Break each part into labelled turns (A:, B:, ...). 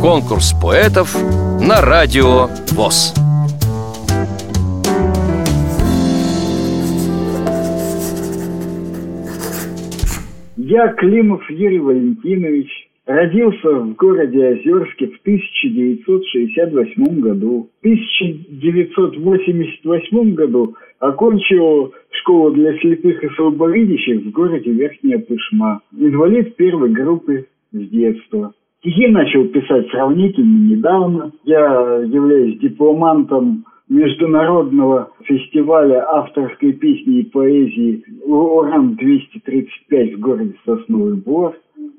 A: Конкурс поэтов на радио ВОЗ.
B: Я Климов Юрий Валентинович, Родился в городе Озерске в 1968 году. В 1988 году окончил школу для слепых и слабовидящих в городе Верхняя Пышма. Инвалид первой группы с детства. Стихи начал писать сравнительно недавно. Я являюсь дипломантом Международного фестиваля авторской песни и поэзии «Уран-235» в городе Сосновый Бор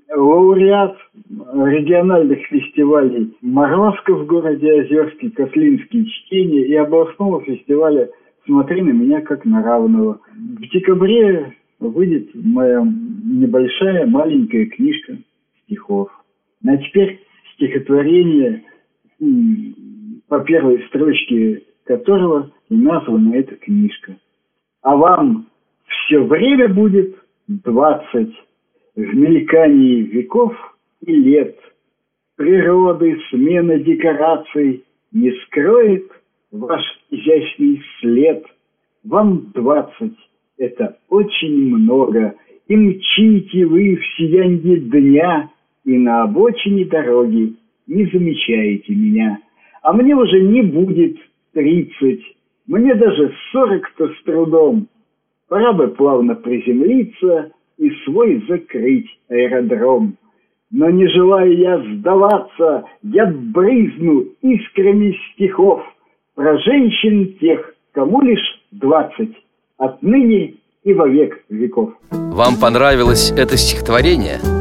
B: лауреат региональных фестивалей «Морозко» в городе Озерске, «Кослинские чтения» и областного фестиваля «Смотри на меня как на равного». В декабре выйдет моя небольшая маленькая книжка стихов. А теперь стихотворение, по первой строчке которого и названа эта книжка. А вам все время будет двадцать в мелькании веков и лет. Природы смена декораций не скроет ваш изящный след. Вам двадцать — это очень много, и мчите вы в сиянье дня, и на обочине дороги не замечаете меня. А мне уже не будет тридцать, мне даже сорок-то с трудом. Пора бы плавно приземлиться — и свой закрыть аэродром. Но не желая я сдаваться, я брызну искрами стихов про женщин тех, кому лишь двадцать, отныне и во век веков.
A: Вам понравилось это стихотворение?